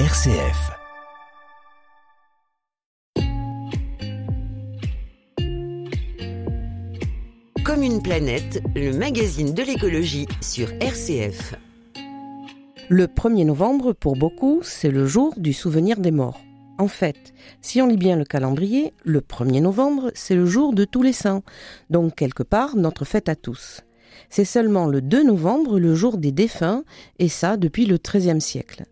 RCF. Comme une planète, le magazine de l'écologie sur RCF. Le 1er novembre, pour beaucoup, c'est le jour du souvenir des morts. En fait, si on lit bien le calendrier, le 1er novembre, c'est le jour de tous les saints, donc quelque part notre fête à tous. C'est seulement le 2 novembre le jour des défunts, et ça depuis le XIIIe siècle.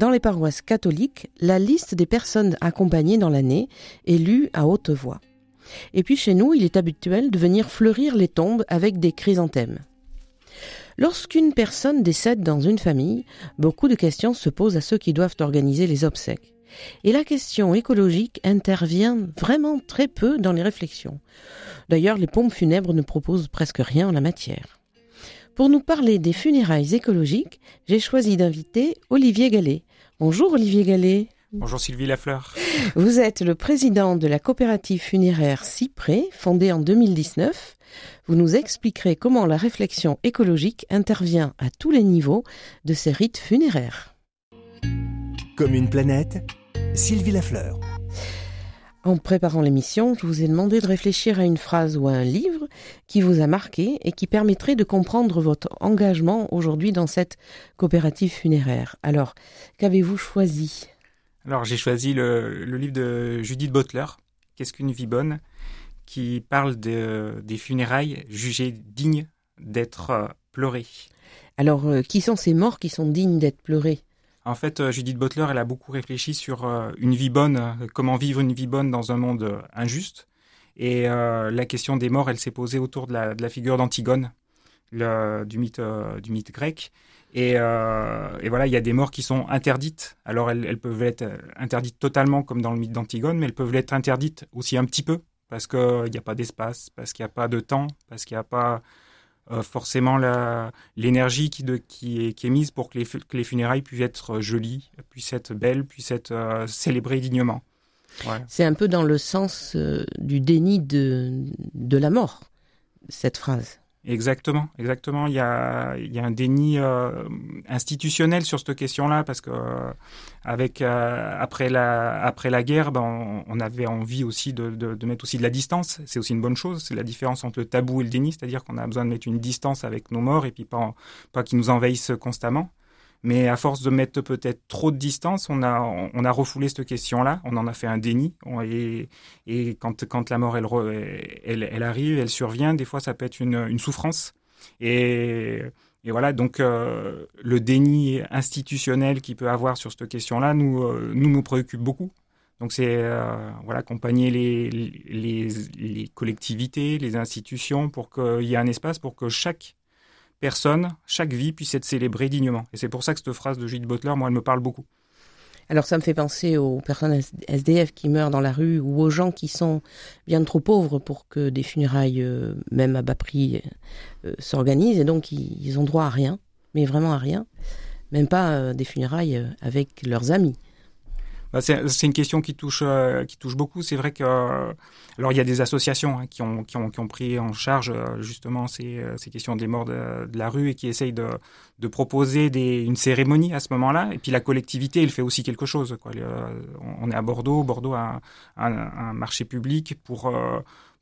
Dans les paroisses catholiques, la liste des personnes accompagnées dans l'année est lue à haute voix. Et puis chez nous, il est habituel de venir fleurir les tombes avec des chrysanthèmes. Lorsqu'une personne décède dans une famille, beaucoup de questions se posent à ceux qui doivent organiser les obsèques. Et la question écologique intervient vraiment très peu dans les réflexions. D'ailleurs, les pompes funèbres ne proposent presque rien en la matière. Pour nous parler des funérailles écologiques, j'ai choisi d'inviter Olivier Gallet. Bonjour Olivier Gallet. Bonjour Sylvie Lafleur. Vous êtes le président de la coopérative funéraire Cyprès, fondée en 2019. Vous nous expliquerez comment la réflexion écologique intervient à tous les niveaux de ces rites funéraires. Comme une planète, Sylvie Lafleur. En préparant l'émission, je vous ai demandé de réfléchir à une phrase ou à un livre qui vous a marqué et qui permettrait de comprendre votre engagement aujourd'hui dans cette coopérative funéraire. Alors, qu'avez-vous choisi? Alors, j'ai choisi le, livre de Judith Butler, Qu'est-ce qu'une vie bonne, qui parle des funérailles jugées dignes d'être euh, pleurées. Alors, euh, qui sont ces morts qui sont dignes d'être pleurés en fait, euh, Judith Butler, elle a beaucoup réfléchi sur euh, une vie bonne, euh, comment vivre une vie bonne dans un monde injuste. Et la question des morts, elle s'est posée autour de la, figure d'Antigone, du mythe, du mythe grec. Et, voilà, il y a des morts qui sont interdites. Alors, elles, peuvent être interdites totalement, comme dans le mythe d'Antigone, mais elles peuvent être interdites aussi un petit peu, parce qu'il n'y a pas d'espace, parce qu'il n'y a pas de temps, parce qu'il n'y a pas euh, forcément l'énergie qui, qui, est, mise pour que les, funérailles puissent être jolies, puissent être belles, puissent être euh, célébrées dignement. C'est un peu dans le sens euh, du déni de, de la mort, cette phrase. Exactement, exactement. Il y a, il y a un déni euh, institutionnel sur cette question-là parce que euh, avec euh, après la après la guerre, ben, on, avait envie aussi de, de, de, mettre aussi de la distance. C'est aussi une bonne chose. C'est la différence entre le tabou et le déni, c'est-à-dire qu'on a besoin de mettre une distance avec nos morts et puis pas pas qu'ils nous envahissent constamment. Mais à force de mettre peut-être trop de distance, on a, refoulé cette question-là, on en a fait un déni. Et, quand, la mort, elle, arrive, elle survient, des fois, ça peut être une, souffrance. Et, voilà, donc euh, le déni institutionnel qu'il peut avoir sur cette question-là nous, euh, nous, préoccupe beaucoup. Donc c'est euh, voilà, accompagner les collectivités, les institutions pour qu'il y ait un espace pour que chaque personne, chaque vie puisse être célébrée dignement. Et c'est pour ça que cette phrase de Judith Butler, moi, elle me parle beaucoup. Alors ça me fait penser aux personnes SDF qui meurent dans la rue ou aux gens qui sont bien trop pauvres pour que des funérailles, euh, même à bas prix, euh, s'organisent. Et donc ils, ont droit à rien, mais vraiment à rien. Même pas euh, des funérailles avec leurs amis. Bah, c'est une question qui touche, euh, qui touche beaucoup. C'est vrai que, alors il y a des associations hein, qui, ont, qui, ont, qui, ont, pris en charge euh, justement ces, euh, ces questions des morts de, de, la rue et qui essayent de, de proposer des, une cérémonie à ce moment-là. Et puis la collectivité, elle fait aussi quelque chose. Quoi. On est à Bordeaux. Bordeaux a un, un, marché public pour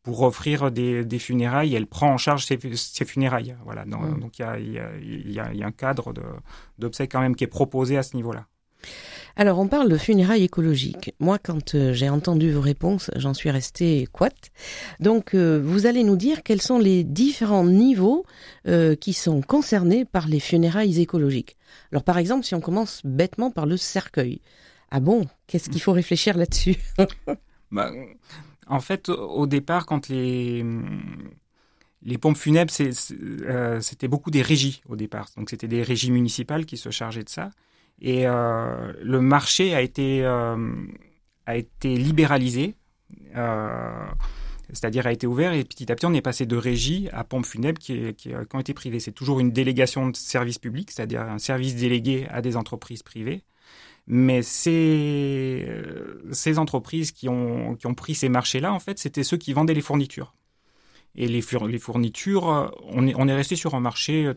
pour offrir des, des, funérailles, elle prend en charge ces, ces funérailles. Voilà. Mmh. Donc il y a, y, a, y, a, y a un cadre d'obsèques quand même qui est proposé à ce niveau-là. Alors, on parle de funérailles écologiques. Moi, quand euh, j'ai entendu vos réponses, j'en suis restée quoi. Donc, euh, vous allez nous dire quels sont les différents niveaux euh, qui sont concernés par les funérailles écologiques. Alors, par exemple, si on commence bêtement par le cercueil. Ah bon? Qu'est-ce qu'il faut réfléchir là-dessus? Bah, En fait, au départ, quand les les pompes funèbres, c'était beaucoup des régies au départ. Donc, c'était des régies municipales qui se chargeaient de ça. Et euh, le marché a été, euh, a été libéralisé, euh, c'est-à-dire a été ouvert, et petit à petit, on est passé de régie à pompes funèbres qui, qui, ont été privées. C'est toujours une délégation de service public, c'est-à-dire un service délégué à des entreprises privées. Mais ces, ces entreprises qui ont, qui ont pris ces marchés-là, en fait, c'était ceux qui vendaient les fournitures. Et les, les fournitures, on est, on est resté sur un marché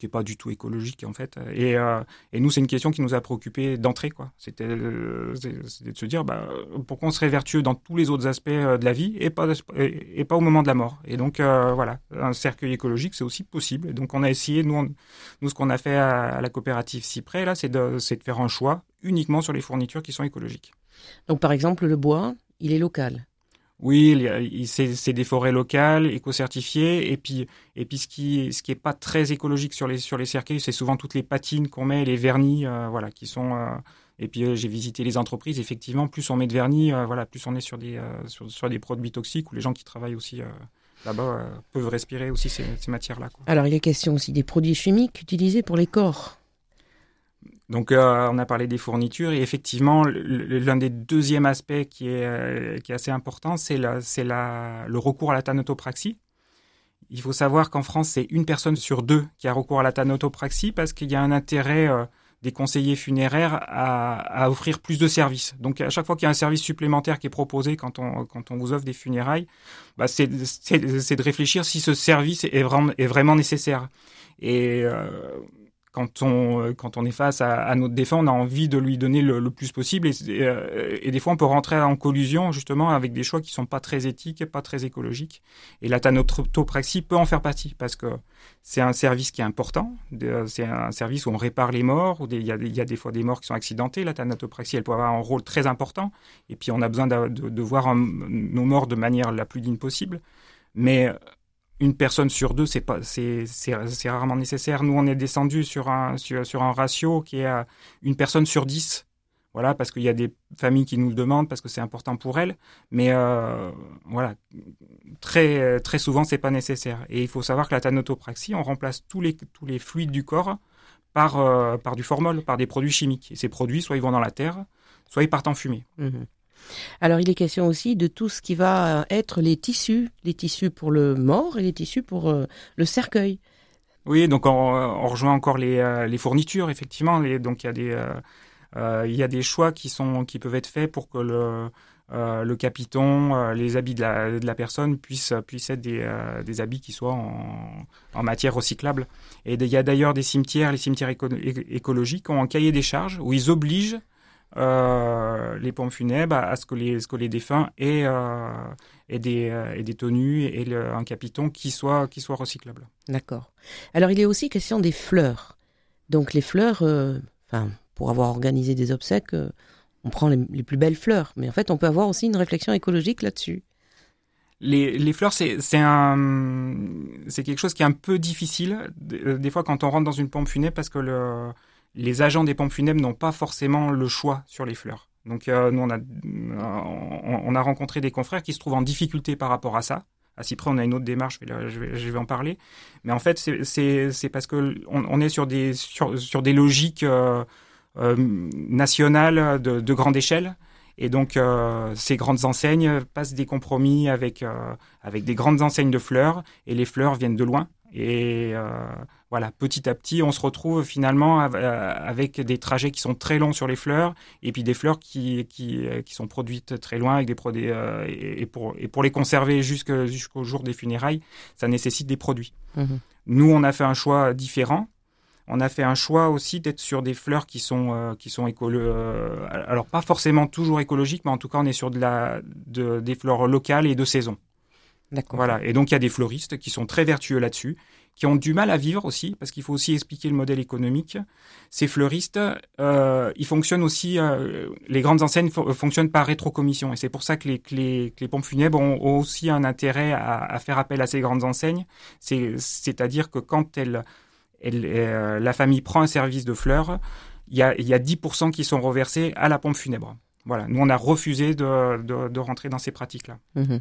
qui est pas du tout écologique en fait. Et, euh, et nous, c'est une question qui nous a préoccupé d'entrée, quoi. C'était euh, de se dire, bah, pourquoi on serait vertueux dans tous les autres aspects euh, de la vie et pas et, pas au moment de la mort. Et donc voilà, un cercueil écologique, c'est aussi possible. Donc on a essayé, nous, nous ce qu'on a fait à, la coopérative Cyprès là, c'est de, c'est de faire un choix uniquement sur les fournitures qui sont écologiques. Donc par exemple, le bois, il est local. Oui, c'est des forêts locales, éco-certifiées, et puis et puis ce qui ce qui est pas très écologique sur les sur les cercueils, c'est souvent toutes les patines qu'on met, les vernis, euh, voilà, qui sont. Euh, et puis euh, j'ai visité les entreprises, effectivement, plus on met de vernis, voilà, plus on est sur des sur, des produits toxiques ou les gens qui travaillent aussi là-bas peuvent respirer aussi ces, ces matières-là. Alors il a question aussi des produits chimiques utilisés pour les corps. Donc, euh, on a parlé des fournitures et effectivement, l'un des deuxièmes aspects qui est, euh, qui est assez important, c'est le recours à la thanatopraxie. Il faut savoir qu'en France, c'est une personne sur deux qui a recours à la thanatopraxie parce qu'il y a un intérêt euh, des conseillers funéraires à, à, offrir plus de services. Donc, à chaque fois qu'il y a un service supplémentaire qui est proposé quand on, quand on vous offre des funérailles, bah, c'est de réfléchir si ce service est vraiment, est vraiment nécessaire. Et quand on, euh, quand on est face à, notre défunt, on a envie de lui donner le, plus possible. Et, euh, et, des fois, on peut rentrer en collusion justement avec des choix qui sont pas très éthiques et pas très écologiques. Et la thanatopraxie peut en faire partie parce que c'est un service qui est important. C'est un service où on répare les morts. Où il, y a, il y a des fois des morts qui sont accidentés. La thanatopraxie, elle peut avoir un rôle très important. Et puis, on a besoin de, de, de voir nos morts de manière la plus digne possible. Mais une personne sur deux, c'est pas, c'est, rarement nécessaire. Nous, on est descendu sur un, ratio qui est à une personne sur dix. Voilà, parce qu'il y a des familles qui nous le demandent, parce que c'est important pour elles. Mais euh, voilà, très, très souvent, c'est pas nécessaire. Et il faut savoir que la thanotopraxie, on remplace tous les, fluides du corps par, euh, par du formol, par des produits chimiques. Et ces produits, soit ils vont dans la terre, soit ils partent en fumée. Mmh alors il est question aussi de tout ce qui va être les tissus, les tissus pour le mort et les tissus pour euh, le cercueil. Oui, donc on, rejoint encore les, euh, fournitures, effectivement. donc il y, a des, euh, choix qui, peuvent être faits pour que le, le capiton, les habits de la, personne puissent, être des, habits qui soient en, en matière recyclable. Et il y a d'ailleurs des cimetières, les cimetières écologiques ont un cahier des charges où ils obligent euh, les pompes funèbres à, ce, que les, ce que les défunts aient, euh, des, euh, des, tenues et un capiton qui soit, qui soit recyclable. D'accord. Alors il est aussi question des fleurs. Donc les fleurs, enfin, pour avoir organisé des obsèques, on prend les, plus belles fleurs. Mais en fait, on peut avoir aussi une réflexion écologique là-dessus. Les, les, fleurs, c'est quelque chose qui est un peu difficile des fois quand on rentre dans une pompe funèbre parce que le, les agents des pompes funèbres n'ont pas forcément le choix sur les fleurs. Donc euh, nous, on a, on, a rencontré des confrères qui se trouvent en difficulté par rapport à ça. À Cyprès, on a une autre démarche, je vais, en parler. Mais en fait, c'est parce que on, est sur des, sur, sur des logiques euh, euh, nationales de, de, grande échelle. Et donc, ces grandes enseignes passent des compromis avec, avec des grandes enseignes de fleurs, et les fleurs viennent de loin. Et voilà, petit à petit, on se retrouve finalement euh, avec des trajets qui sont très longs sur les fleurs, et puis des fleurs qui, qui, euh, qui sont produites très loin avec des produits euh, et, pour, et pour les conserver jusqu'au jour des funérailles, ça nécessite des produits. Mmh Nous, on a fait un choix différent. On a fait un choix aussi d'être sur des fleurs qui sont qui sont alors pas forcément toujours écologiques, mais en tout cas on est sur de la de, des fleurs locales et de saison. Voilà. Et donc il y a des fleuristes qui sont très vertueux là-dessus qui ont du mal à vivre aussi, parce qu'il faut aussi expliquer le modèle économique. Ces fleuristes, euh, ils fonctionnent aussi, euh, les grandes enseignes fonctionnent par rétrocommission, et c'est pour ça que les, les, les, pompes funèbres ont, aussi un intérêt à, à, faire appel à ces grandes enseignes. C'est-à-dire que quand euh, la famille prend un service de fleurs, il y a, il y a 10% qui sont reversés à la pompe funèbre. Voilà, nous on a refusé de, de, de rentrer dans ces pratiques-là. Mhm.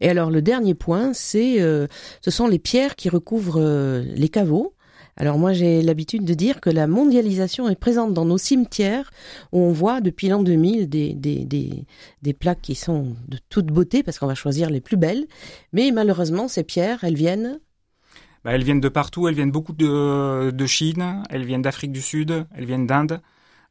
Et alors le dernier point, c'est euh, ce sont les pierres qui recouvrent euh, les caveaux. Alors moi j'ai l'habitude de dire que la mondialisation est présente dans nos cimetières où on voit depuis l'an 2000 des, des, des, des plaques qui sont de toute beauté parce qu'on va choisir les plus belles. Mais malheureusement ces pierres, elles viennent bah, elles viennent de partout, elles viennent beaucoup de, de Chine, elles viennent d'Afrique du Sud, elles viennent d'Inde.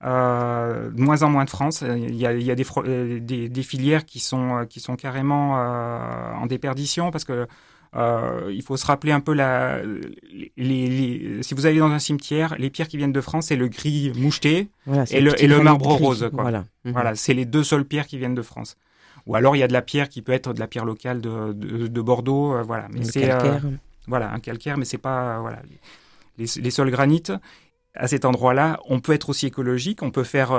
Euh, de moins en moins de France. Il y a, il y a des, euh, des, des, filières qui sont, euh, qui sont carrément euh, en déperdition parce que Euh, il faut se rappeler un peu la, les, si vous allez dans un cimetière, les pierres qui viennent de France, c'est le gris moucheté et, le, et le, marbre rose. Quoi. Voilà, mhm. voilà c'est les deux seules pierres qui viennent de France. Ou alors il y a de la pierre qui peut être de la pierre locale de, de, de Bordeaux, euh, voilà. Mais c'est euh, voilà un calcaire, mais c'est pas voilà les, les sols granites à cet endroit-là, on peut être aussi écologique, on peut faire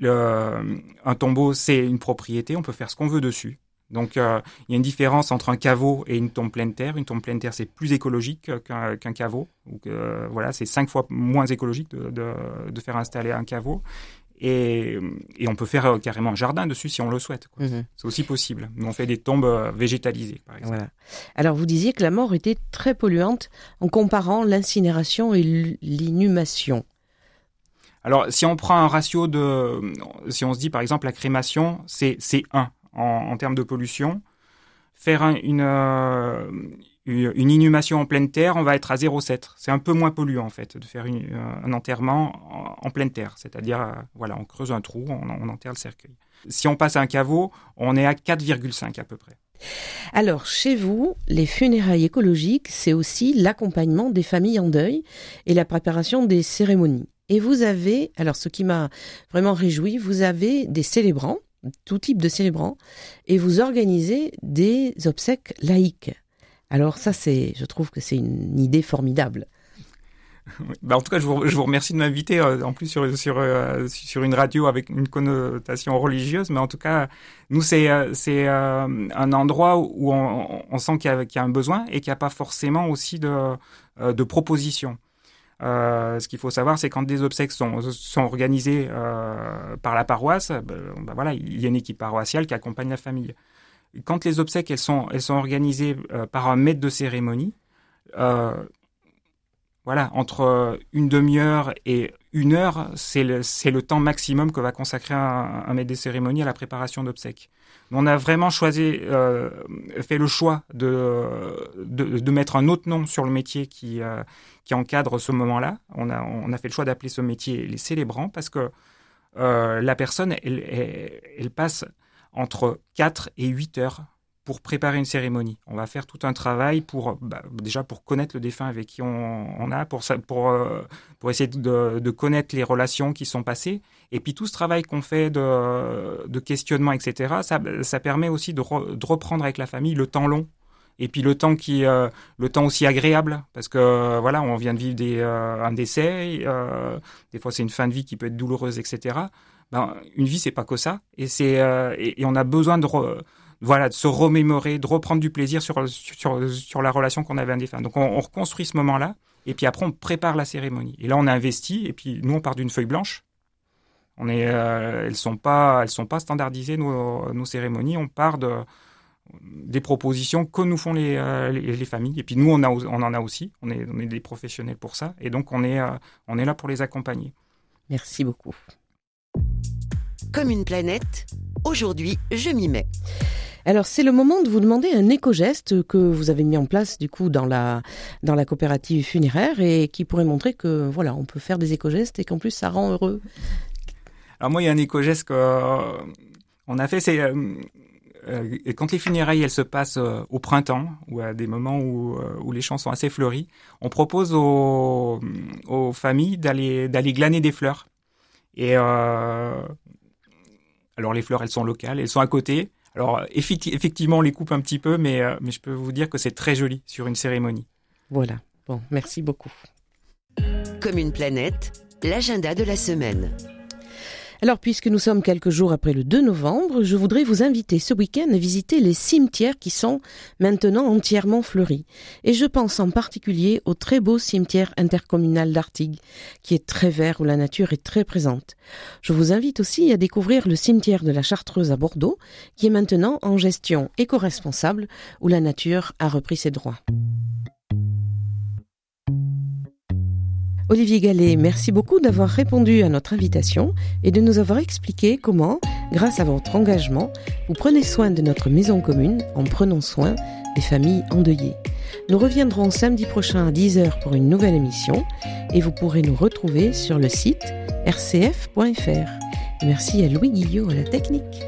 le, un tombeau, c'est une propriété, on peut faire ce qu'on veut dessus. Donc euh, il y a une différence entre un caveau et une tombe pleine terre. Une tombe pleine terre, c'est plus écologique qu'un caveau. Euh, voilà, c'est cinq fois moins écologique de, faire installer un caveau. Et, et on peut faire euh, carrément un jardin dessus si on le souhaite. Mhm. C'est aussi possible. on fait des tombes végétalisées, par exemple. Voilà. Alors vous disiez que la mort était très polluante en comparant l'incinération et l'inhumation. Alors, si on prend un ratio de, si on se dit par exemple la crémation, c'est 1 en, termes de pollution. Faire une, euh, une inhumation en pleine terre, on va être à 0,7. C'est un peu moins polluant en fait de faire euh, un enterrement en, pleine terre, c'est-à-dire euh, voilà, on creuse un trou, on, enterre le cercueil. Si on passe à un caveau, on est à 4,5 à peu près. Alors, chez vous, les funérailles écologiques, c'est aussi l'accompagnement des familles en deuil et la préparation des cérémonies. Et vous avez, alors ce qui m'a vraiment réjoui, vous avez des célébrants tout type de célébrants, et vous organisez des obsèques laïques. Alors ça, c'est, je trouve que c'est une idée formidable. Bah en tout cas, je vous, remercie de m'inviter, euh, en plus sur, sur, euh, sur une radio avec une connotation religieuse, mais en tout cas, nous, c'est euh, un endroit où on, sent qu'il y, y, a un besoin et qu'il n'y a pas forcément aussi de, de propositions. Euh, ce qu'il faut savoir, c'est quand des obsèques sont, sont organisées euh, par la paroisse, ben, ben voilà, il y a une équipe paroissiale qui accompagne la famille. Quand les obsèques elles sont, elles sont organisées euh, par un maître de cérémonie, euh, voilà, entre une demi-heure et une heure, c'est le, le, temps maximum que va consacrer un, un maître de cérémonie à la préparation d'obsèques. On a vraiment choisi, euh, fait le choix de, de, de, mettre un autre nom sur le métier qui, euh, qui encadre ce moment-là. On a, on a fait le choix d'appeler ce métier les célébrants parce que euh, la personne, elle, elle, elle, passe entre 4 et 8 heures pour préparer une cérémonie. On va faire tout un travail pour bah, déjà pour connaître le défunt avec qui on, a, pour, pour, euh, pour essayer de, connaître les relations qui sont passées. Et puis tout ce travail qu'on fait de, questionnement, etc., ça, ça permet aussi de, reprendre avec la famille le temps long. Et puis le temps qui, euh, le temps aussi agréable, parce que voilà, on vient de vivre des, euh, un décès. des fois, c'est une fin de vie qui peut être douloureuse, etc. Ben, une vie, c'est pas que ça. Et c'est et, et, on a besoin de voilà, de se remémorer, de reprendre du plaisir sur, sur, sur la relation qu'on avait un défunt. Donc on, on reconstruit ce moment-là, et puis après on prépare la cérémonie. Et là on a investi, et puis nous on part d'une feuille blanche. On est, euh, elles sont pas, elles sont pas standardisées nos, nos cérémonies. On part de des propositions que nous font les, euh, les, les, familles. Et puis nous on, a, on en a aussi. On est, on est des professionnels pour ça, et donc on est, euh, on est là pour les accompagner. Merci beaucoup. Comme une planète, aujourd'hui je m'y mets. Alors c'est le moment de vous demander un éco-geste que vous avez mis en place du coup dans la dans la coopérative funéraire et qui pourrait montrer que voilà on peut faire des éco-gestes et qu'en plus ça rend heureux. Alors moi il y a un éco-geste qu'on euh, a fait c'est euh, euh, quand les funérailles elles se passent au printemps ou à des moments où, où les champs sont assez fleuris, on propose aux, familles d'aller d'aller glaner des fleurs. Et alors les fleurs elles sont locales, elles sont à côté alors effectivement, on les coupe un petit peu, mais, euh, mais je peux vous dire que c'est très joli sur une cérémonie. Voilà. Bon, merci beaucoup. Comme une planète, l'agenda de la semaine. Alors, puisque nous sommes quelques jours après le 2 novembre, je voudrais vous inviter ce week-end à visiter les cimetières qui sont maintenant entièrement fleuris. Et je pense en particulier au très beau cimetière intercommunal d'Artigues, qui est très vert où la nature est très présente. Je vous invite aussi à découvrir le cimetière de la Chartreuse à Bordeaux, qui est maintenant en gestion éco-responsable, où la nature a repris ses droits. Olivier Gallet, merci beaucoup d'avoir répondu à notre invitation et de nous avoir expliqué comment, grâce à votre engagement, vous prenez soin de notre maison commune en prenant soin des familles endeuillées. Nous reviendrons samedi prochain à 10h pour une nouvelle émission et vous pourrez nous retrouver sur le site rcf.fr. Merci à Louis Guillot à la technique.